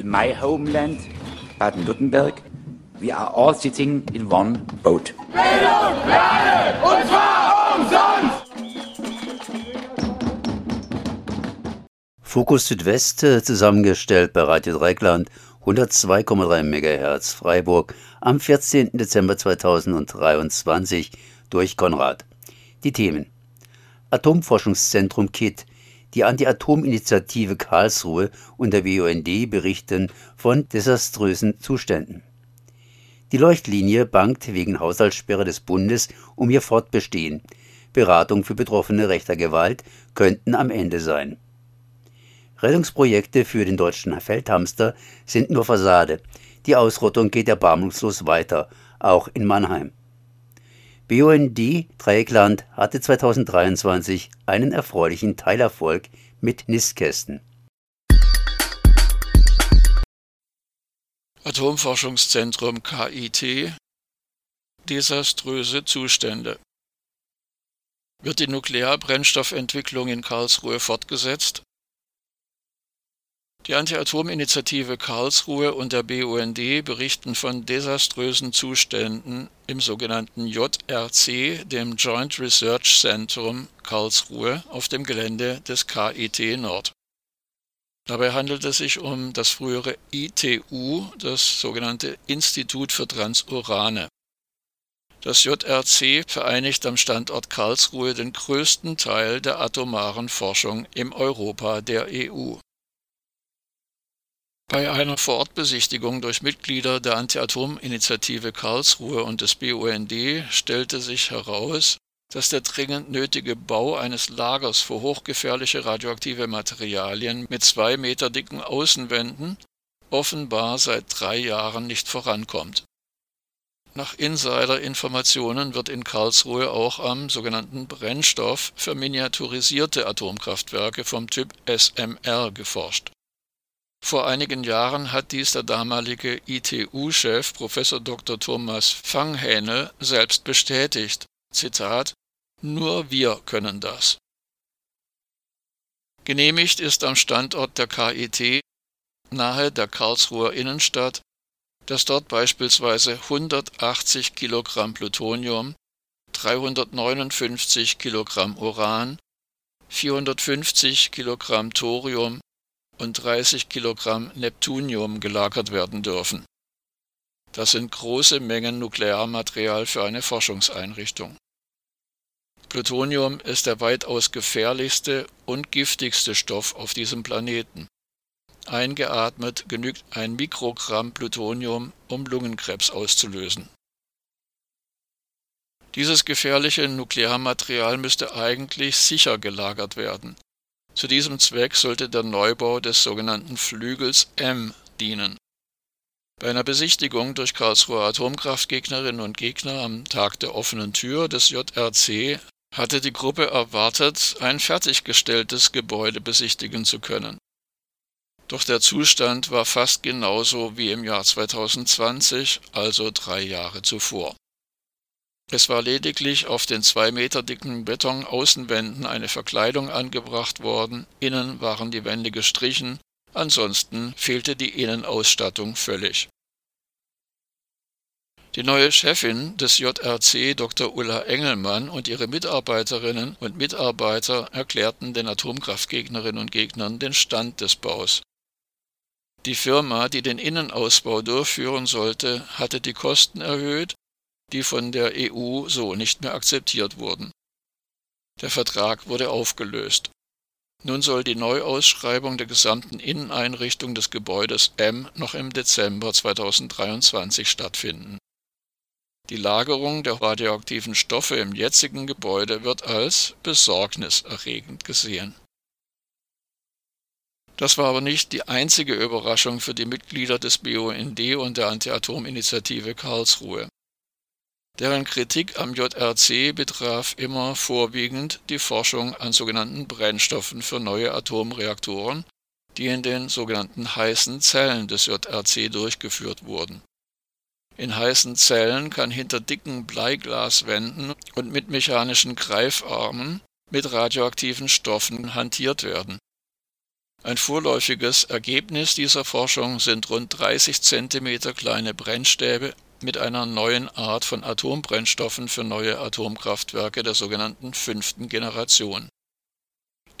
in my homeland, Baden-Württemberg, we are all sitting in one boat. Bildung, Lade, und zwar umsonst! Fokus Südwest zusammengestellt bei Radio Dreikland 102,3 MHz Freiburg am 14. Dezember 2023 durch Konrad. Die Themen Atomforschungszentrum KIT, die Anti-Atom-Initiative Karlsruhe und der BUND berichten von desaströsen Zuständen. Die Leuchtlinie bangt wegen Haushaltssperre des Bundes um ihr Fortbestehen. Beratung für Betroffene rechter Gewalt könnten am Ende sein. Rettungsprojekte für den deutschen Feldhamster sind nur Fassade. Die Ausrottung geht erbarmungslos weiter, auch in Mannheim. BUND Dreieckland hatte 2023 einen erfreulichen Teilerfolg mit Nistkästen. Atomforschungszentrum KIT Desaströse Zustände Wird die Nuklearbrennstoffentwicklung in Karlsruhe fortgesetzt? Die Anti-Atom-Initiative Karlsruhe und der BUND berichten von desaströsen Zuständen im sogenannten JRC, dem Joint Research Centrum Karlsruhe, auf dem Gelände des KIT Nord. Dabei handelt es sich um das frühere ITU, das sogenannte Institut für Transurane. Das JRC vereinigt am Standort Karlsruhe den größten Teil der atomaren Forschung im Europa der EU. Bei einer Vorortbesichtigung durch Mitglieder der Anti-Atom-Initiative Karlsruhe und des BUND stellte sich heraus, dass der dringend nötige Bau eines Lagers für hochgefährliche radioaktive Materialien mit zwei Meter dicken Außenwänden offenbar seit drei Jahren nicht vorankommt. Nach Insider-Informationen wird in Karlsruhe auch am sogenannten Brennstoff für miniaturisierte Atomkraftwerke vom Typ SMR geforscht. Vor einigen Jahren hat dies der damalige ITU-Chef Professor Dr. Thomas Fanghähnel selbst bestätigt. Zitat Nur wir können das. Genehmigt ist am Standort der KIT nahe der Karlsruher Innenstadt, dass dort beispielsweise 180 Kilogramm Plutonium, 359 Kilogramm Uran, 450 Kilogramm Thorium und 30 Kilogramm Neptunium gelagert werden dürfen. Das sind große Mengen Nuklearmaterial für eine Forschungseinrichtung. Plutonium ist der weitaus gefährlichste und giftigste Stoff auf diesem Planeten. Eingeatmet genügt ein Mikrogramm Plutonium, um Lungenkrebs auszulösen. Dieses gefährliche Nuklearmaterial müsste eigentlich sicher gelagert werden. Zu diesem Zweck sollte der Neubau des sogenannten Flügels M dienen. Bei einer Besichtigung durch Karlsruher Atomkraftgegnerinnen und Gegner am Tag der offenen Tür des JRC hatte die Gruppe erwartet, ein fertiggestelltes Gebäude besichtigen zu können. Doch der Zustand war fast genauso wie im Jahr 2020, also drei Jahre zuvor. Es war lediglich auf den zwei Meter dicken Betonaußenwänden eine Verkleidung angebracht worden, innen waren die Wände gestrichen, ansonsten fehlte die Innenausstattung völlig. Die neue Chefin des JRC, Dr. Ulla Engelmann, und ihre Mitarbeiterinnen und Mitarbeiter erklärten den Atomkraftgegnerinnen und Gegnern den Stand des Baus. Die Firma, die den Innenausbau durchführen sollte, hatte die Kosten erhöht die von der EU so nicht mehr akzeptiert wurden. Der Vertrag wurde aufgelöst. Nun soll die Neuausschreibung der gesamten Inneneinrichtung des Gebäudes M noch im Dezember 2023 stattfinden. Die Lagerung der radioaktiven Stoffe im jetzigen Gebäude wird als besorgniserregend gesehen. Das war aber nicht die einzige Überraschung für die Mitglieder des BUND und der Anti-Atom-Initiative Karlsruhe. Deren Kritik am JRC betraf immer vorwiegend die Forschung an sogenannten Brennstoffen für neue Atomreaktoren, die in den sogenannten heißen Zellen des JRC durchgeführt wurden. In heißen Zellen kann hinter dicken Bleiglaswänden und mit mechanischen Greifarmen mit radioaktiven Stoffen hantiert werden. Ein vorläufiges Ergebnis dieser Forschung sind rund 30 cm kleine Brennstäbe mit einer neuen Art von Atombrennstoffen für neue Atomkraftwerke der sogenannten fünften Generation.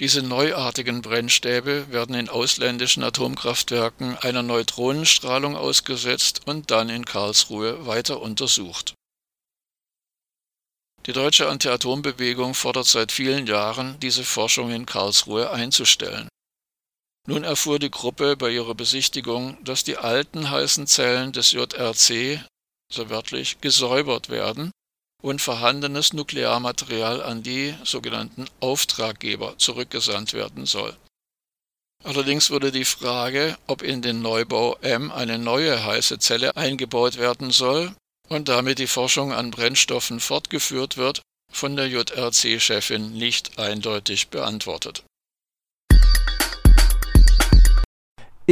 Diese neuartigen Brennstäbe werden in ausländischen Atomkraftwerken einer Neutronenstrahlung ausgesetzt und dann in Karlsruhe weiter untersucht. Die deutsche Anti-Atom-Bewegung fordert seit vielen Jahren, diese Forschung in Karlsruhe einzustellen. Nun erfuhr die Gruppe bei ihrer Besichtigung, dass die alten heißen Zellen des JRC so wörtlich, gesäubert werden und vorhandenes Nuklearmaterial an die sogenannten Auftraggeber zurückgesandt werden soll. Allerdings wurde die Frage, ob in den Neubau M eine neue heiße Zelle eingebaut werden soll und damit die Forschung an Brennstoffen fortgeführt wird, von der JRC-Chefin nicht eindeutig beantwortet.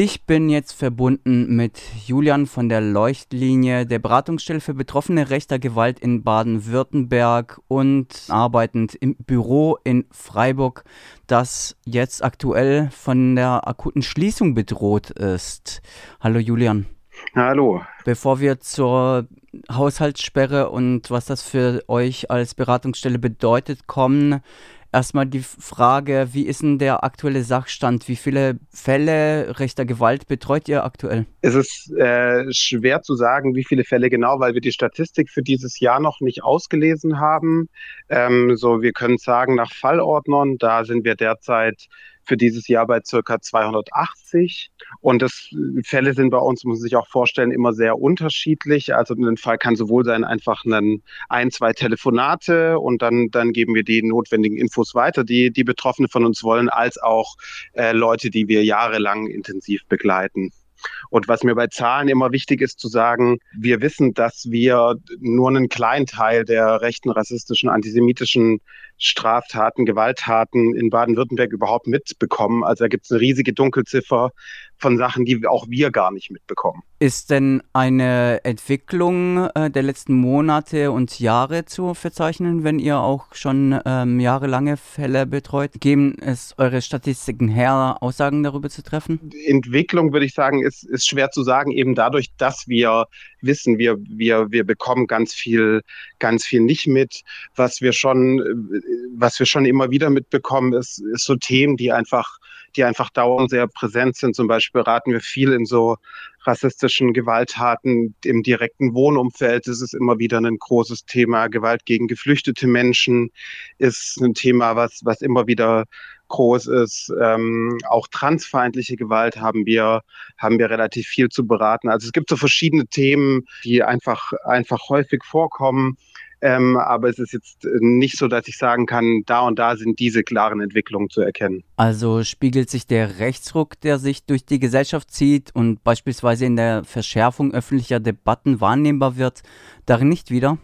Ich bin jetzt verbunden mit Julian von der Leuchtlinie, der Beratungsstelle für Betroffene rechter Gewalt in Baden-Württemberg und arbeitend im Büro in Freiburg, das jetzt aktuell von der akuten Schließung bedroht ist. Hallo Julian. Hallo. Bevor wir zur Haushaltssperre und was das für euch als Beratungsstelle bedeutet kommen, Erstmal die Frage, wie ist denn der aktuelle Sachstand? Wie viele Fälle rechter Gewalt betreut ihr aktuell? Es ist äh, schwer zu sagen, wie viele Fälle genau, weil wir die Statistik für dieses Jahr noch nicht ausgelesen haben. Ähm, so, wir können sagen, nach Fallordnern, da sind wir derzeit für dieses Jahr bei circa 280. Und das Fälle sind bei uns, muss man sich auch vorstellen, immer sehr unterschiedlich. Also ein Fall kann sowohl sein, einfach einen, ein, zwei Telefonate und dann, dann geben wir die notwendigen Infos weiter, die die Betroffene von uns wollen, als auch äh, Leute, die wir jahrelang intensiv begleiten. Und was mir bei Zahlen immer wichtig ist zu sagen, wir wissen, dass wir nur einen kleinen Teil der rechten, rassistischen, antisemitischen Straftaten, Gewalttaten in Baden-Württemberg überhaupt mitbekommen. Also da gibt es eine riesige Dunkelziffer von Sachen, die auch wir gar nicht mitbekommen. Ist denn eine Entwicklung äh, der letzten Monate und Jahre zu verzeichnen, wenn ihr auch schon ähm, jahrelange Fälle betreut? Geben es eure Statistiken her, Aussagen darüber zu treffen? Entwicklung, würde ich sagen, ist, ist schwer zu sagen, eben dadurch, dass wir wissen, wir, wir, wir bekommen ganz viel, ganz viel nicht mit. Was wir schon, was wir schon immer wieder mitbekommen, ist, ist so Themen, die einfach, die einfach dauernd sehr präsent sind. Zum Beispiel beraten wir viel in so rassistischen Gewalttaten im direkten Wohnumfeld. Das ist immer wieder ein großes Thema. Gewalt gegen geflüchtete Menschen ist ein Thema, was, was immer wieder groß ist. Ähm, auch transfeindliche Gewalt haben wir, haben wir relativ viel zu beraten. Also es gibt so verschiedene Themen, die einfach, einfach häufig vorkommen. Ähm, aber es ist jetzt nicht so, dass ich sagen kann, da und da sind diese klaren Entwicklungen zu erkennen. Also spiegelt sich der Rechtsruck, der sich durch die Gesellschaft zieht und beispielsweise in der Verschärfung öffentlicher Debatten wahrnehmbar wird, darin nicht wieder?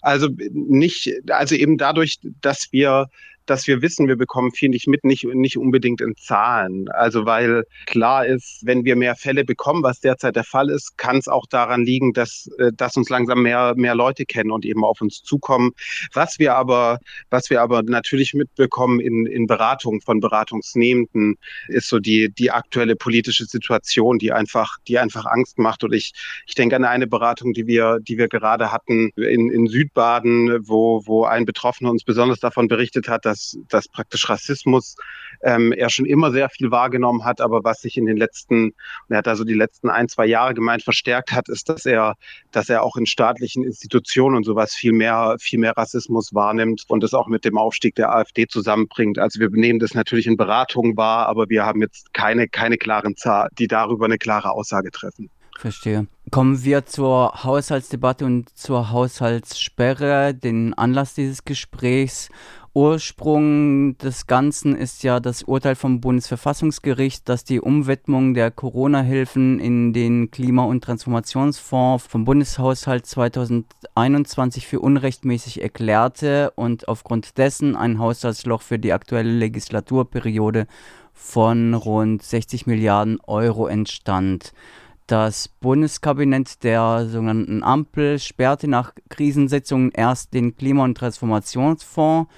Also nicht, also eben dadurch, dass wir dass wir wissen, wir bekommen viel nicht mit, nicht, nicht unbedingt in Zahlen. Also weil klar ist, wenn wir mehr Fälle bekommen, was derzeit der Fall ist, kann es auch daran liegen, dass, äh, dass uns langsam mehr, mehr Leute kennen und eben auf uns zukommen. Was wir aber, was wir aber natürlich mitbekommen in, in Beratungen von Beratungsnehmenden, ist so die, die aktuelle politische Situation, die einfach, die einfach Angst macht. Und ich, ich denke an eine Beratung, die wir, die wir gerade hatten in, in Südbaden, wo, wo ein Betroffener uns besonders davon berichtet hat, dass dass, praktisch Rassismus ähm, er schon immer sehr viel wahrgenommen hat, aber was sich in den letzten, er hat also die letzten ein, zwei Jahre gemeint, verstärkt hat, ist, dass er, dass er auch in staatlichen Institutionen und sowas viel mehr, viel mehr Rassismus wahrnimmt und das auch mit dem Aufstieg der AfD zusammenbringt. Also wir nehmen das natürlich in Beratungen wahr, aber wir haben jetzt keine, keine klaren Zahlen, die darüber eine klare Aussage treffen. Verstehe. Kommen wir zur Haushaltsdebatte und zur Haushaltssperre, den Anlass dieses Gesprächs. Ursprung des Ganzen ist ja das Urteil vom Bundesverfassungsgericht, dass die Umwidmung der Corona-Hilfen in den Klima- und Transformationsfonds vom Bundeshaushalt 2021 für unrechtmäßig erklärte und aufgrund dessen ein Haushaltsloch für die aktuelle Legislaturperiode von rund 60 Milliarden Euro entstand. Das Bundeskabinett der sogenannten Ampel sperrte nach Krisensitzungen erst den Klima- und Transformationsfonds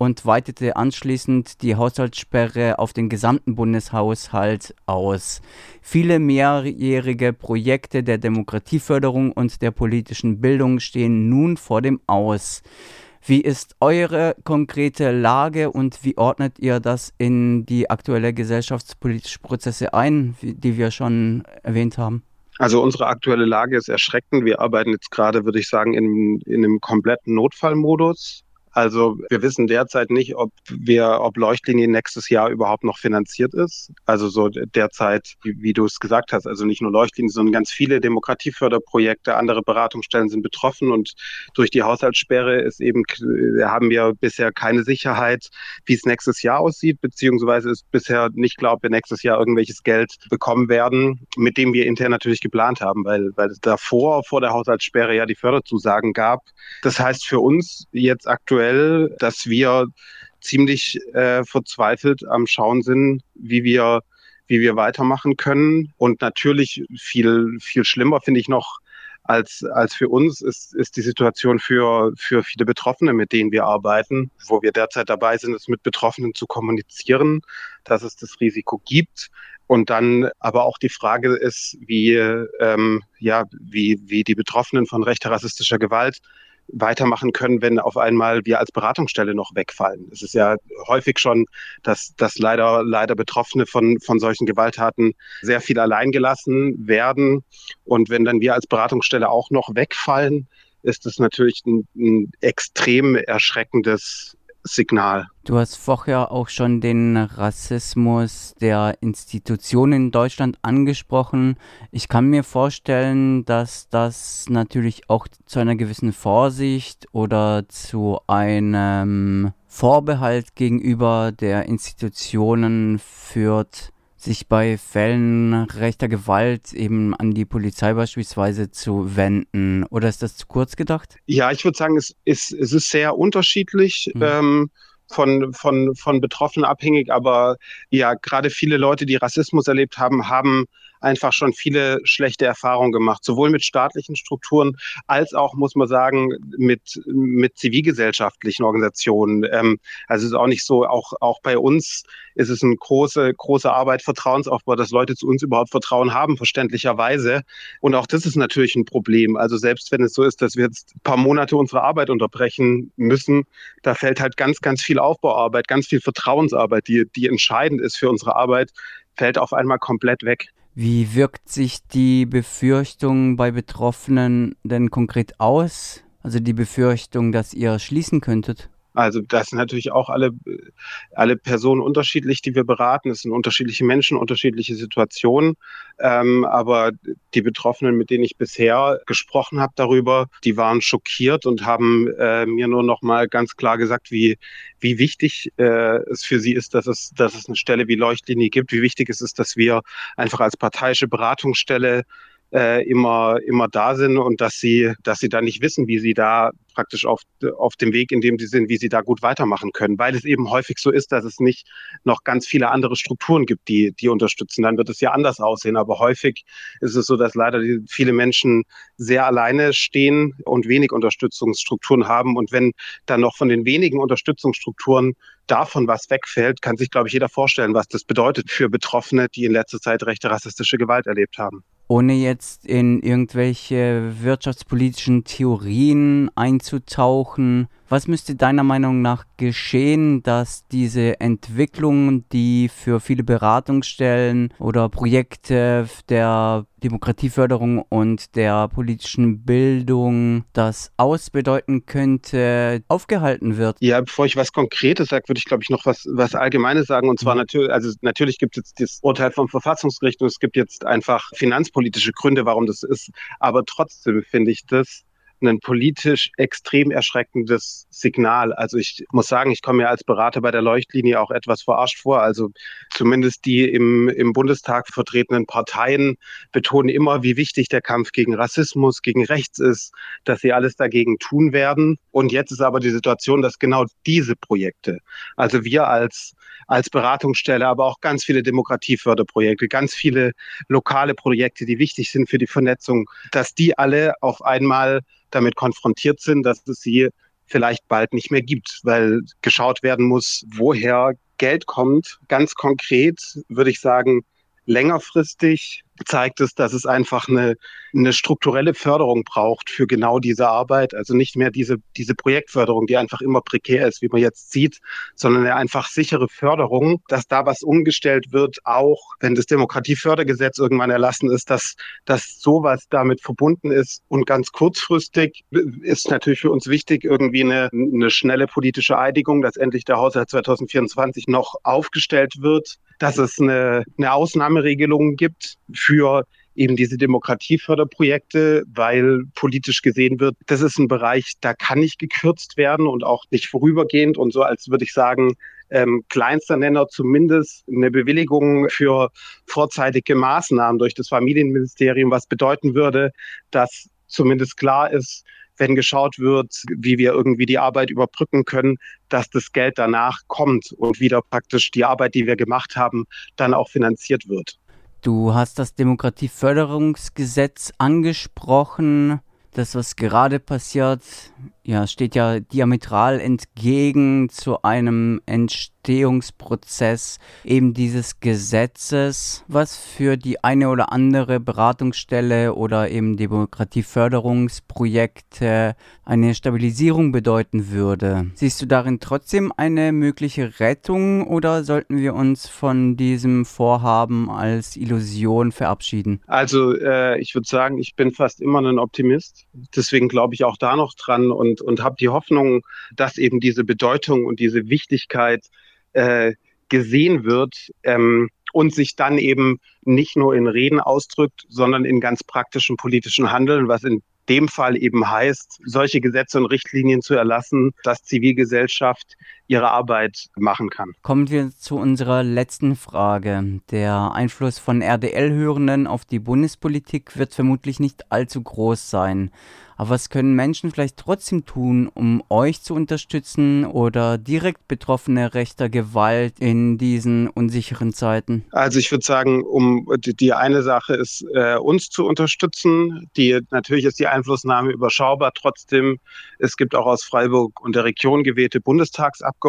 und weitete anschließend die Haushaltssperre auf den gesamten Bundeshaushalt aus. Viele mehrjährige Projekte der Demokratieförderung und der politischen Bildung stehen nun vor dem Aus. Wie ist eure konkrete Lage und wie ordnet ihr das in die aktuelle gesellschaftspolitische Prozesse ein, die wir schon erwähnt haben? Also unsere aktuelle Lage ist erschreckend. Wir arbeiten jetzt gerade, würde ich sagen, in, in einem kompletten Notfallmodus. Also wir wissen derzeit nicht, ob wir, ob Leuchtlinie nächstes Jahr überhaupt noch finanziert ist. Also so derzeit, wie, wie du es gesagt hast, also nicht nur Leuchtlinie, sondern ganz viele Demokratieförderprojekte, andere Beratungsstellen sind betroffen und durch die Haushaltssperre ist eben, haben wir bisher keine Sicherheit, wie es nächstes Jahr aussieht, beziehungsweise ist bisher nicht klar, ob wir nächstes Jahr irgendwelches Geld bekommen werden, mit dem wir intern natürlich geplant haben, weil, weil es davor, vor der Haushaltssperre ja die Förderzusagen gab. Das heißt für uns jetzt aktuell aktuell, dass wir ziemlich äh, verzweifelt am Schauen sind, wie wir, wie wir weitermachen können. Und natürlich viel, viel schlimmer finde ich noch als, als für uns ist, ist die Situation für, für viele Betroffene, mit denen wir arbeiten, wo wir derzeit dabei sind, es mit Betroffenen zu kommunizieren, dass es das Risiko gibt. Und dann aber auch die Frage ist, wie, ähm, ja, wie, wie die Betroffenen von rechter rassistischer Gewalt weitermachen können, wenn auf einmal wir als Beratungsstelle noch wegfallen. Es ist ja häufig schon, dass, dass leider, leider Betroffene von, von solchen Gewalttaten sehr viel alleingelassen werden. Und wenn dann wir als Beratungsstelle auch noch wegfallen, ist es natürlich ein, ein extrem erschreckendes Signal. Du hast vorher auch schon den Rassismus der Institutionen in Deutschland angesprochen. Ich kann mir vorstellen, dass das natürlich auch zu einer gewissen Vorsicht oder zu einem Vorbehalt gegenüber der Institutionen führt sich bei Fällen rechter Gewalt eben an die Polizei beispielsweise zu wenden? Oder ist das zu kurz gedacht? Ja, ich würde sagen, es ist, es ist sehr unterschiedlich. Mhm. Ähm, von, von, von Betroffenen abhängig, aber ja, gerade viele Leute, die Rassismus erlebt haben, haben einfach schon viele schlechte Erfahrungen gemacht, sowohl mit staatlichen Strukturen als auch, muss man sagen, mit, mit zivilgesellschaftlichen Organisationen. Ähm, also es ist auch nicht so, auch, auch bei uns ist es eine große, große Arbeit, Vertrauensaufbau, dass Leute zu uns überhaupt Vertrauen haben, verständlicherweise. Und auch das ist natürlich ein Problem. Also selbst wenn es so ist, dass wir jetzt ein paar Monate unsere Arbeit unterbrechen müssen, da fällt halt ganz, ganz viel Aufbauarbeit, ganz viel Vertrauensarbeit, die, die entscheidend ist für unsere Arbeit, fällt auf einmal komplett weg. Wie wirkt sich die Befürchtung bei Betroffenen denn konkret aus? Also die Befürchtung, dass ihr schließen könntet? Also das sind natürlich auch alle, alle Personen unterschiedlich, die wir beraten. Es sind unterschiedliche Menschen, unterschiedliche Situationen. Ähm, aber die Betroffenen, mit denen ich bisher gesprochen habe darüber, die waren schockiert und haben äh, mir nur noch mal ganz klar gesagt, wie, wie wichtig äh, es für sie ist, dass es, dass es eine Stelle wie Leuchtlinie gibt, wie wichtig es ist, dass wir einfach als parteiische Beratungsstelle äh, immer, immer da sind und dass sie, dass sie da nicht wissen, wie sie da praktisch auf, auf dem Weg, in dem sie sind, wie sie da gut weitermachen können, weil es eben häufig so ist, dass es nicht noch ganz viele andere Strukturen gibt, die, die unterstützen. Dann wird es ja anders aussehen. Aber häufig ist es so, dass leider viele Menschen sehr alleine stehen und wenig Unterstützungsstrukturen haben. Und wenn dann noch von den wenigen Unterstützungsstrukturen davon was wegfällt, kann sich, glaube ich, jeder vorstellen, was das bedeutet für Betroffene, die in letzter Zeit rechte rassistische Gewalt erlebt haben ohne jetzt in irgendwelche wirtschaftspolitischen Theorien einzutauchen, was müsste deiner Meinung nach geschehen, dass diese Entwicklung, die für viele Beratungsstellen oder Projekte der Demokratieförderung und der politischen Bildung das ausbedeuten könnte, aufgehalten wird? Ja, bevor ich was Konkretes sage, würde ich, glaube ich, noch was, was Allgemeines sagen. Und zwar mhm. natürlich, also natürlich gibt es jetzt das Urteil vom Verfassungsgericht und es gibt jetzt einfach finanzpolitische Gründe, warum das ist. Aber trotzdem finde ich das ein politisch extrem erschreckendes Signal. Also ich muss sagen, ich komme ja als Berater bei der Leuchtlinie auch etwas verarscht vor. Also zumindest die im, im Bundestag vertretenen Parteien betonen immer, wie wichtig der Kampf gegen Rassismus, gegen Rechts ist, dass sie alles dagegen tun werden. Und jetzt ist aber die Situation, dass genau diese Projekte, also wir als als Beratungsstelle, aber auch ganz viele Demokratieförderprojekte, ganz viele lokale Projekte, die wichtig sind für die Vernetzung, dass die alle auf einmal damit konfrontiert sind, dass es sie vielleicht bald nicht mehr gibt, weil geschaut werden muss, woher Geld kommt. Ganz konkret würde ich sagen, längerfristig zeigt es, dass es einfach eine, eine strukturelle Förderung braucht für genau diese Arbeit. Also nicht mehr diese, diese Projektförderung, die einfach immer prekär ist, wie man jetzt sieht, sondern eine einfach sichere Förderung, dass da was umgestellt wird, auch wenn das Demokratiefördergesetz irgendwann erlassen ist, dass, dass sowas damit verbunden ist. Und ganz kurzfristig ist natürlich für uns wichtig, irgendwie eine, eine schnelle politische Einigung, dass endlich der Haushalt 2024 noch aufgestellt wird dass es eine, eine Ausnahmeregelung gibt für eben diese Demokratieförderprojekte, weil politisch gesehen wird, das ist ein Bereich, da kann nicht gekürzt werden und auch nicht vorübergehend und so, als würde ich sagen, ähm, kleinster Nenner zumindest eine Bewilligung für vorzeitige Maßnahmen durch das Familienministerium, was bedeuten würde, dass zumindest klar ist, wenn geschaut wird, wie wir irgendwie die Arbeit überbrücken können, dass das Geld danach kommt und wieder praktisch die Arbeit, die wir gemacht haben, dann auch finanziert wird. Du hast das Demokratieförderungsgesetz angesprochen. Das, was gerade passiert, ja, steht ja diametral entgegen zu einem Entstehung Entstehungsprozess eben dieses Gesetzes, was für die eine oder andere Beratungsstelle oder eben Demokratieförderungsprojekte eine Stabilisierung bedeuten würde. Siehst du darin trotzdem eine mögliche Rettung oder sollten wir uns von diesem Vorhaben als Illusion verabschieden? Also äh, ich würde sagen, ich bin fast immer ein Optimist. Deswegen glaube ich auch da noch dran und, und habe die Hoffnung, dass eben diese Bedeutung und diese Wichtigkeit äh, gesehen wird ähm, und sich dann eben nicht nur in Reden ausdrückt, sondern in ganz praktischen politischen Handeln, was in dem Fall eben heißt, solche Gesetze und Richtlinien zu erlassen, dass Zivilgesellschaft ihre Arbeit machen kann. Kommen wir zu unserer letzten Frage. Der Einfluss von RDL-Hörenden auf die Bundespolitik wird vermutlich nicht allzu groß sein. Aber was können Menschen vielleicht trotzdem tun, um euch zu unterstützen oder direkt Betroffene rechter Gewalt in diesen unsicheren Zeiten? Also ich würde sagen, um die, eine Sache ist, äh, uns zu unterstützen. Die natürlich ist die Einflussnahme überschaubar. Trotzdem, es gibt auch aus Freiburg und der Region gewählte Bundestagsabgeordnete,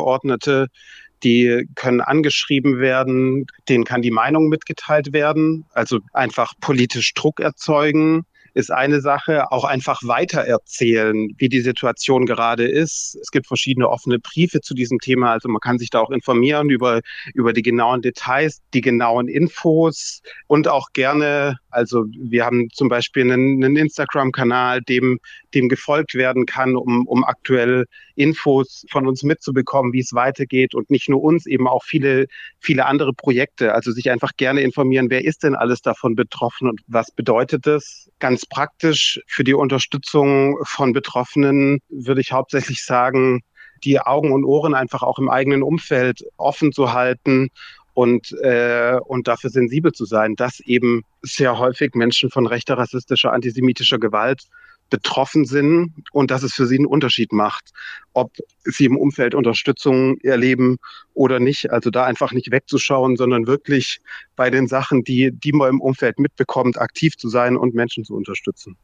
die können angeschrieben werden, denen kann die Meinung mitgeteilt werden, also einfach politisch Druck erzeugen ist eine Sache. Auch einfach weitererzählen, wie die Situation gerade ist. Es gibt verschiedene offene Briefe zu diesem Thema. Also man kann sich da auch informieren über, über die genauen Details, die genauen Infos und auch gerne, also wir haben zum Beispiel einen, einen Instagram-Kanal, dem, dem gefolgt werden kann, um, um aktuell Infos von uns mitzubekommen, wie es weitergeht und nicht nur uns, eben auch viele, viele andere Projekte. Also sich einfach gerne informieren, wer ist denn alles davon betroffen und was bedeutet das? Ganz praktisch für die Unterstützung von Betroffenen würde ich hauptsächlich sagen, die Augen und Ohren einfach auch im eigenen Umfeld offen zu halten und, äh, und dafür sensibel zu sein, dass eben sehr häufig Menschen von rechter, rassistischer, antisemitischer Gewalt betroffen sind und dass es für sie einen Unterschied macht, ob sie im Umfeld Unterstützung erleben oder nicht. Also da einfach nicht wegzuschauen, sondern wirklich bei den Sachen, die, die man im Umfeld mitbekommt, aktiv zu sein und Menschen zu unterstützen.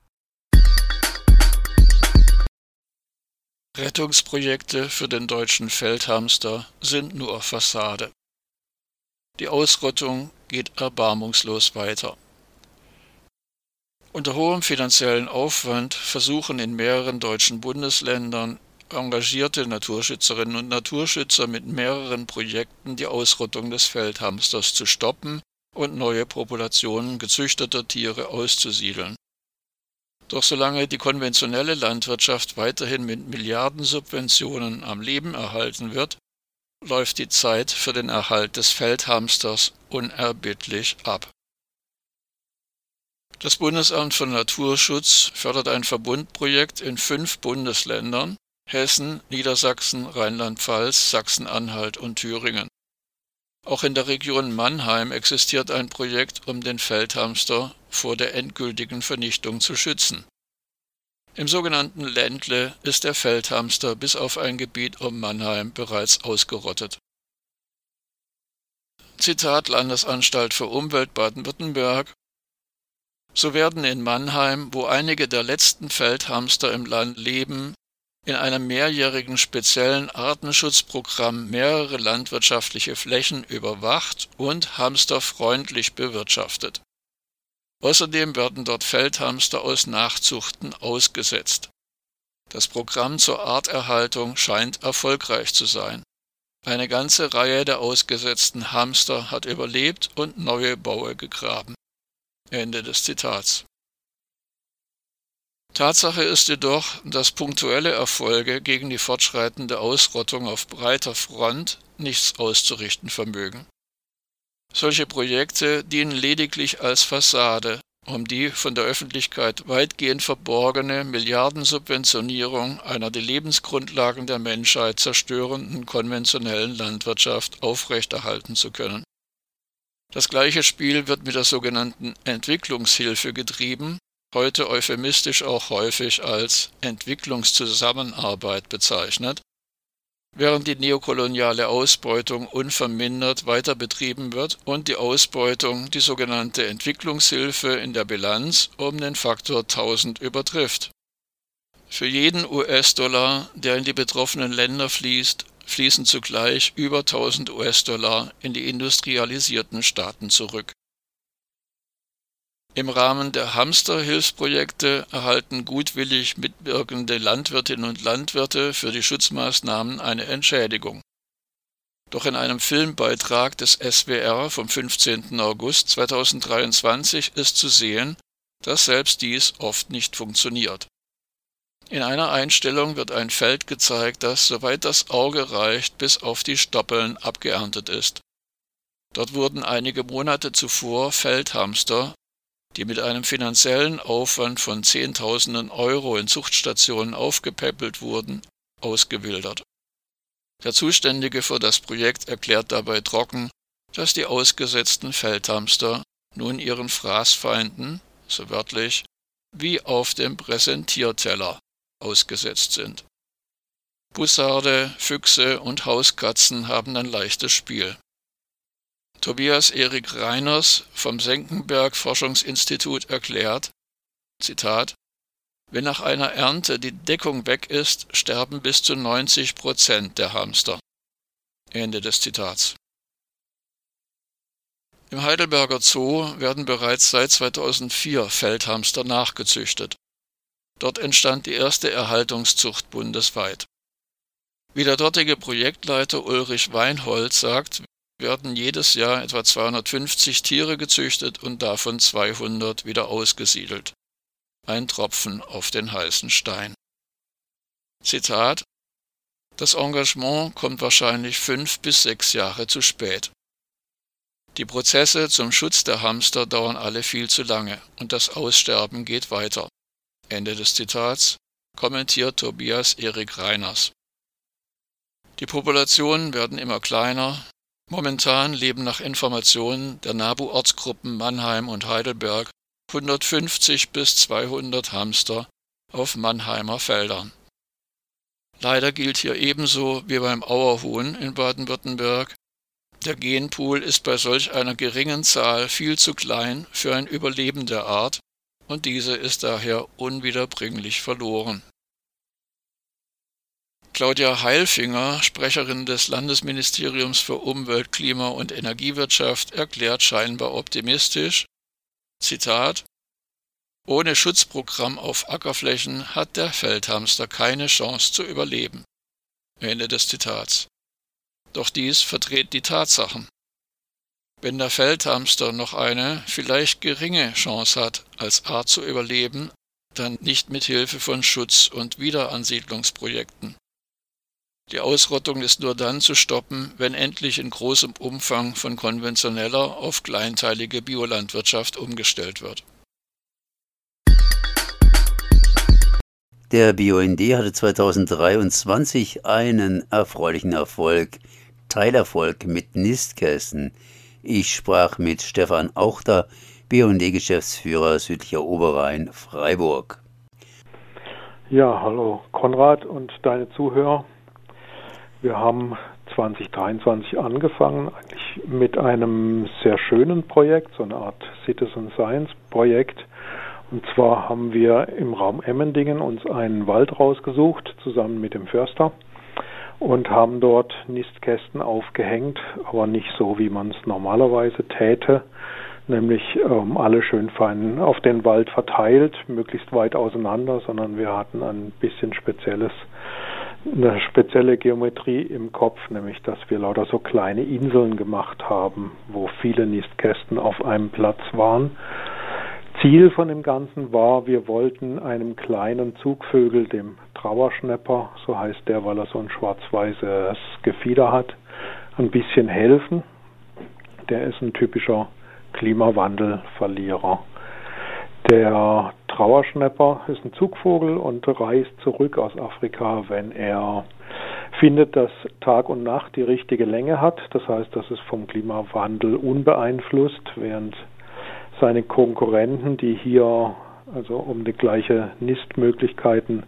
Rettungsprojekte für den deutschen Feldhamster sind nur Fassade. Die Ausrottung geht erbarmungslos weiter. Unter hohem finanziellen Aufwand versuchen in mehreren deutschen Bundesländern engagierte Naturschützerinnen und Naturschützer mit mehreren Projekten die Ausrottung des Feldhamsters zu stoppen und neue Populationen gezüchteter Tiere auszusiedeln. Doch solange die konventionelle Landwirtschaft weiterhin mit Milliardensubventionen am Leben erhalten wird, läuft die Zeit für den Erhalt des Feldhamsters unerbittlich ab. Das Bundesamt für Naturschutz fördert ein Verbundprojekt in fünf Bundesländern Hessen, Niedersachsen, Rheinland-Pfalz, Sachsen-Anhalt und Thüringen. Auch in der Region Mannheim existiert ein Projekt, um den Feldhamster vor der endgültigen Vernichtung zu schützen. Im sogenannten Ländle ist der Feldhamster bis auf ein Gebiet um Mannheim bereits ausgerottet. Zitat Landesanstalt für Umwelt Baden-Württemberg so werden in Mannheim, wo einige der letzten Feldhamster im Land leben, in einem mehrjährigen speziellen Artenschutzprogramm mehrere landwirtschaftliche Flächen überwacht und hamsterfreundlich bewirtschaftet. Außerdem werden dort Feldhamster aus Nachzuchten ausgesetzt. Das Programm zur Arterhaltung scheint erfolgreich zu sein. Eine ganze Reihe der ausgesetzten Hamster hat überlebt und neue Baue gegraben. Ende des Zitats. Tatsache ist jedoch, dass punktuelle Erfolge gegen die fortschreitende Ausrottung auf breiter Front nichts auszurichten vermögen. Solche Projekte dienen lediglich als Fassade, um die von der Öffentlichkeit weitgehend verborgene Milliardensubventionierung einer die Lebensgrundlagen der Menschheit zerstörenden konventionellen Landwirtschaft aufrechterhalten zu können. Das gleiche Spiel wird mit der sogenannten Entwicklungshilfe getrieben, heute euphemistisch auch häufig als Entwicklungszusammenarbeit bezeichnet, während die neokoloniale Ausbeutung unvermindert weiter betrieben wird und die Ausbeutung die sogenannte Entwicklungshilfe in der Bilanz um den Faktor 1000 übertrifft. Für jeden US-Dollar, der in die betroffenen Länder fließt, fließen zugleich über 1000 US-Dollar in die industrialisierten Staaten zurück. Im Rahmen der Hamsterhilfsprojekte erhalten gutwillig mitwirkende Landwirtinnen und Landwirte für die Schutzmaßnahmen eine Entschädigung. Doch in einem Filmbeitrag des SWR vom 15. August 2023 ist zu sehen, dass selbst dies oft nicht funktioniert. In einer Einstellung wird ein Feld gezeigt, das, soweit das Auge reicht, bis auf die Stoppeln abgeerntet ist. Dort wurden einige Monate zuvor Feldhamster die mit einem finanziellen Aufwand von Zehntausenden Euro in Zuchtstationen aufgepäppelt wurden, ausgewildert. Der Zuständige für das Projekt erklärt dabei trocken, dass die ausgesetzten Feldhamster nun ihren Fraßfeinden, so wörtlich, wie auf dem Präsentierteller ausgesetzt sind. Bussarde, Füchse und Hauskatzen haben ein leichtes Spiel. Tobias Erik Reiners vom Senckenberg Forschungsinstitut erklärt, Zitat, wenn nach einer Ernte die Deckung weg ist, sterben bis zu 90 Prozent der Hamster. Ende des Zitats. Im Heidelberger Zoo werden bereits seit 2004 Feldhamster nachgezüchtet. Dort entstand die erste Erhaltungszucht bundesweit. Wie der dortige Projektleiter Ulrich Weinholz sagt, werden jedes Jahr etwa 250 Tiere gezüchtet und davon 200 wieder ausgesiedelt. Ein Tropfen auf den heißen Stein. Zitat Das Engagement kommt wahrscheinlich fünf bis sechs Jahre zu spät. Die Prozesse zum Schutz der Hamster dauern alle viel zu lange und das Aussterben geht weiter. Ende des Zitats kommentiert Tobias Erik Reiners. Die Populationen werden immer kleiner, Momentan leben nach Informationen der NABU-Ortsgruppen Mannheim und Heidelberg 150 bis 200 Hamster auf Mannheimer Feldern. Leider gilt hier ebenso wie beim Auerhuhn in Baden-Württemberg, der Genpool ist bei solch einer geringen Zahl viel zu klein für ein Überleben der Art und diese ist daher unwiederbringlich verloren. Claudia Heilfinger, Sprecherin des Landesministeriums für Umwelt, Klima und Energiewirtschaft, erklärt scheinbar optimistisch, Zitat, ohne Schutzprogramm auf Ackerflächen hat der Feldhamster keine Chance zu überleben. Ende des Zitats. Doch dies verdreht die Tatsachen. Wenn der Feldhamster noch eine vielleicht geringe Chance hat, als Art zu überleben, dann nicht mit Hilfe von Schutz- und Wiederansiedlungsprojekten. Die Ausrottung ist nur dann zu stoppen, wenn endlich in großem Umfang von konventioneller auf kleinteilige Biolandwirtschaft umgestellt wird. Der BUND hatte 2023 einen erfreulichen Erfolg, Teilerfolg mit Nistkästen. Ich sprach mit Stefan Auchter, BUND-Geschäftsführer südlicher Oberrhein, Freiburg. Ja, hallo Konrad und deine Zuhörer. Wir haben 2023 angefangen, eigentlich mit einem sehr schönen Projekt, so eine Art Citizen Science Projekt, Und zwar haben wir im Raum Emmendingen uns einen Wald rausgesucht, zusammen mit dem Förster, und haben dort Nistkästen aufgehängt, aber nicht so, wie man es normalerweise täte, nämlich ähm, alle schön fein auf den Wald verteilt, möglichst weit auseinander, sondern wir hatten ein bisschen spezielles eine spezielle Geometrie im Kopf, nämlich dass wir lauter so kleine Inseln gemacht haben, wo viele Nistkästen auf einem Platz waren. Ziel von dem Ganzen war, wir wollten einem kleinen Zugvögel, dem Trauerschnepper, so heißt der, weil er so ein schwarz-weißes Gefieder hat, ein bisschen helfen. Der ist ein typischer Klimawandelverlierer. Der Trauerschnepper ist ein Zugvogel und reist zurück aus Afrika, wenn er findet, dass Tag und Nacht die richtige Länge hat. Das heißt, das ist vom Klimawandel unbeeinflusst, während seine Konkurrenten, die hier also um die gleiche Nistmöglichkeiten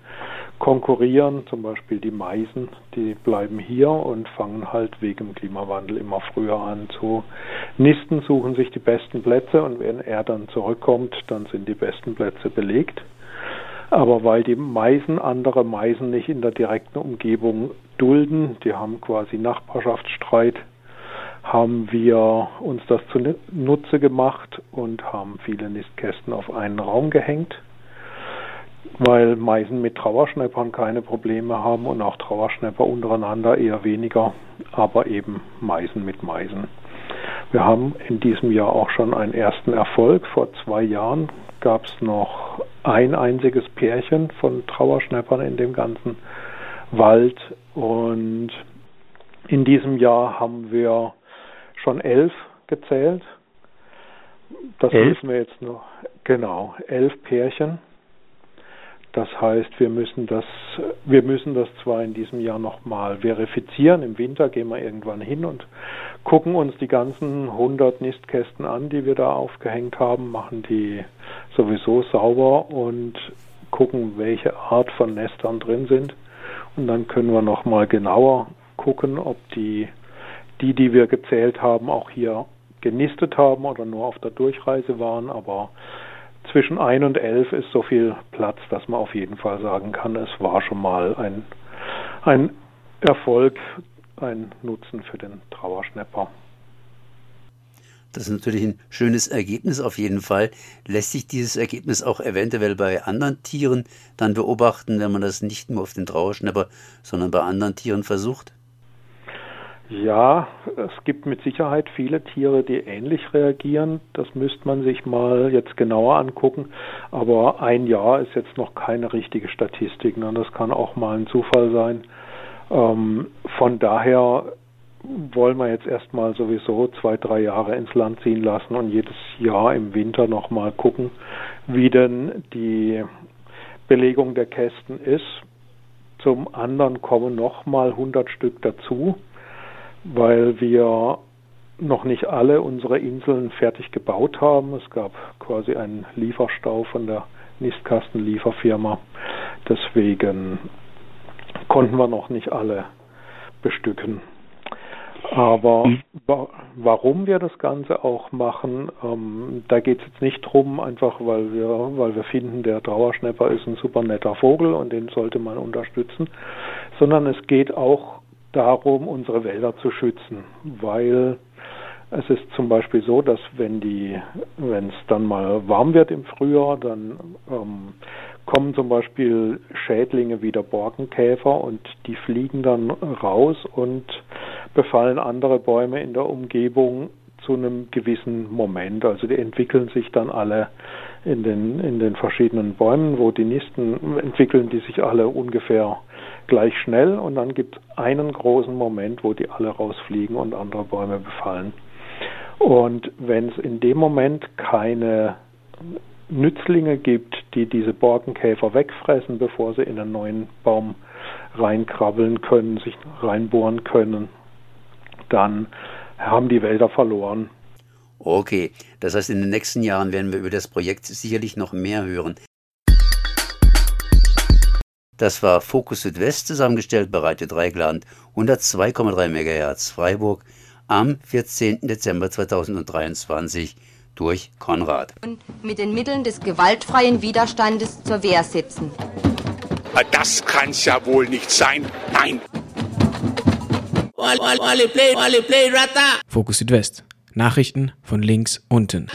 konkurrieren. Zum Beispiel die Meisen, die bleiben hier und fangen halt wegen dem Klimawandel immer früher an zu nisten, suchen sich die besten Plätze und wenn er dann zurückkommt, dann sind die besten Plätze belegt. Aber weil die Meisen andere Meisen nicht in der direkten Umgebung dulden, die haben quasi Nachbarschaftsstreit, haben wir uns das zunutze gemacht und haben viele Nistkästen auf einen Raum gehängt, weil Meisen mit Trauerschneppern keine Probleme haben und auch Trauerschnepper untereinander eher weniger, aber eben Meisen mit Meisen. Wir haben in diesem Jahr auch schon einen ersten Erfolg. Vor zwei Jahren gab es noch ein einziges Pärchen von Trauerschneppern in dem ganzen Wald und in diesem Jahr haben wir schon elf gezählt. Das elf? müssen wir jetzt noch, genau, elf Pärchen. Das heißt, wir müssen das, wir müssen das zwar in diesem Jahr nochmal verifizieren. Im Winter gehen wir irgendwann hin und gucken uns die ganzen 100 Nistkästen an, die wir da aufgehängt haben, machen die sowieso sauber und gucken, welche Art von Nestern drin sind. Und dann können wir nochmal genauer gucken, ob die die, die wir gezählt haben, auch hier genistet haben oder nur auf der Durchreise waren. Aber zwischen 1 und 11 ist so viel Platz, dass man auf jeden Fall sagen kann, es war schon mal ein, ein Erfolg, ein Nutzen für den Trauerschnepper. Das ist natürlich ein schönes Ergebnis auf jeden Fall. Lässt sich dieses Ergebnis auch eventuell bei anderen Tieren dann beobachten, wenn man das nicht nur auf den Trauerschnepper, sondern bei anderen Tieren versucht? Ja, es gibt mit Sicherheit viele Tiere, die ähnlich reagieren. Das müsste man sich mal jetzt genauer angucken. Aber ein Jahr ist jetzt noch keine richtige Statistik. Ne? Das kann auch mal ein Zufall sein. Ähm, von daher wollen wir jetzt erstmal sowieso zwei, drei Jahre ins Land ziehen lassen und jedes Jahr im Winter nochmal gucken, wie denn die Belegung der Kästen ist. Zum anderen kommen nochmal 100 Stück dazu weil wir noch nicht alle unsere Inseln fertig gebaut haben. Es gab quasi einen Lieferstau von der Nistkastenlieferfirma. Deswegen konnten wir noch nicht alle bestücken. Aber hm. wa warum wir das Ganze auch machen, ähm, da geht es jetzt nicht drum, einfach weil wir, weil wir finden, der Trauerschnepper ist ein super netter Vogel und den sollte man unterstützen, sondern es geht auch darum, unsere Wälder zu schützen, weil es ist zum Beispiel so, dass wenn die, wenn es dann mal warm wird im Frühjahr, dann ähm, kommen zum Beispiel Schädlinge wie der Borkenkäfer und die fliegen dann raus und befallen andere Bäume in der Umgebung zu einem gewissen Moment. Also die entwickeln sich dann alle in den, in den verschiedenen Bäumen, wo die Nisten entwickeln die sich alle ungefähr gleich schnell und dann gibt es einen großen Moment, wo die alle rausfliegen und andere Bäume befallen. Und wenn es in dem Moment keine Nützlinge gibt, die diese Borkenkäfer wegfressen, bevor sie in einen neuen Baum reinkrabbeln können, sich reinbohren können, dann haben die Wälder verloren. Okay, das heißt, in den nächsten Jahren werden wir über das Projekt sicherlich noch mehr hören. Das war Fokus Südwest zusammengestellt bei Radio Dreigland 102,3 MHz Freiburg am 14. Dezember 2023 durch Konrad. Mit den Mitteln des gewaltfreien Widerstandes zur Wehr setzen. Das kann's ja wohl nicht sein. Nein. Fokus Südwest. Nachrichten von links unten.